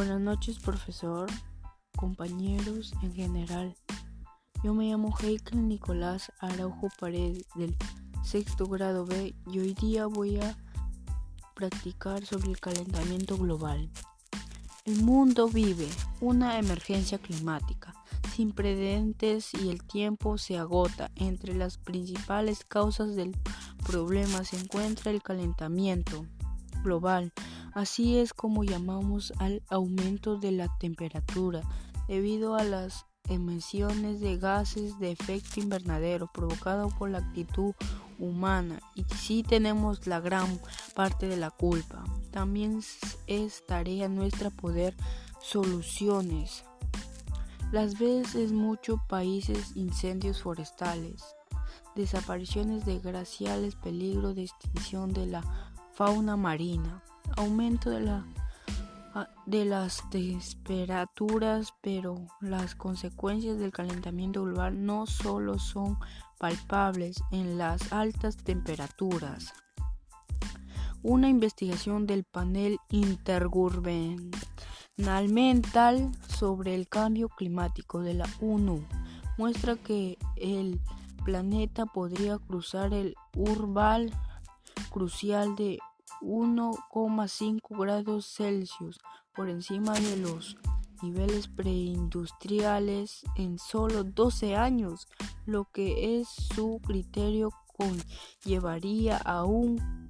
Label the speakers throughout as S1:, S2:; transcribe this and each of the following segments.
S1: Buenas noches, profesor, compañeros en general. Yo me llamo Heikel Nicolás Araujo Paredes del sexto grado B y hoy día voy a practicar sobre el calentamiento global. El mundo vive una emergencia climática sin precedentes y el tiempo se agota. Entre las principales causas del problema se encuentra el calentamiento global. Así es como llamamos al aumento de la temperatura debido a las emisiones de gases de efecto invernadero provocado por la actitud humana y sí tenemos la gran parte de la culpa. También es tarea nuestra poder soluciones. Las veces muchos países incendios forestales, desapariciones de glaciales, peligro de extinción de la fauna marina, aumento de, la, ah, de las temperaturas, pero las consecuencias del calentamiento global no solo son palpables en las altas temperaturas. Una investigación del panel intergubernamental sobre el cambio climático de la ONU muestra que el planeta podría cruzar el umbral crucial de 1,5 grados Celsius por encima de los niveles preindustriales en solo 12 años, lo que es su criterio conllevaría a un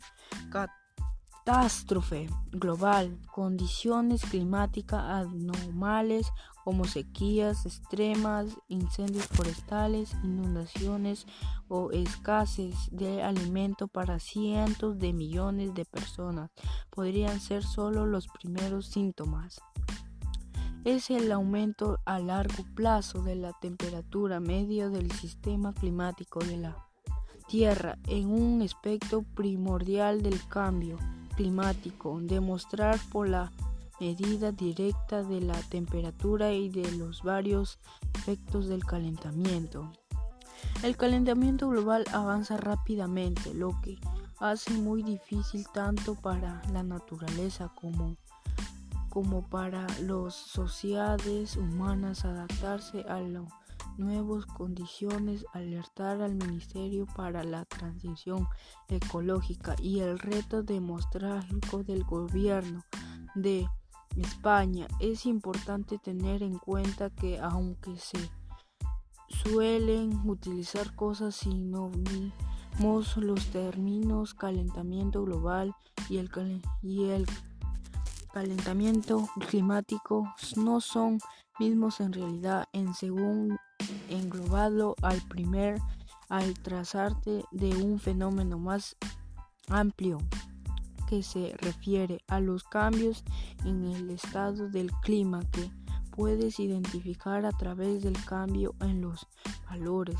S1: catástrofe global, condiciones climáticas anormales como sequías extremas, incendios forestales, inundaciones o escasez de alimento para cientos de millones de personas podrían ser solo los primeros síntomas. Es el aumento a largo plazo de la temperatura media del sistema climático de la Tierra en un aspecto primordial del cambio climático, demostrar por la medida directa de la temperatura y de los varios efectos del calentamiento. El calentamiento global avanza rápidamente, lo que hace muy difícil tanto para la naturaleza como, como para las sociedades humanas adaptarse a las nuevas condiciones, alertar al Ministerio para la Transición Ecológica y el reto demográfico del gobierno de España. Es importante tener en cuenta que aunque se suelen utilizar cosas sinónimos, los términos calentamiento global y el, y el calentamiento climático no son mismos en realidad en según al primer al trazarte de un fenómeno más amplio que se refiere a los cambios en el estado del clima que puedes identificar a través del cambio en los valores.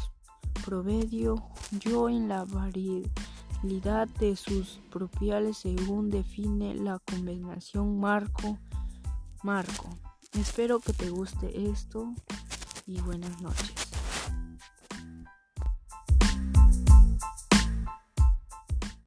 S1: Promedio yo en la variabilidad de sus propiedades según define la combinación marco marco. Espero que te guste esto y buenas noches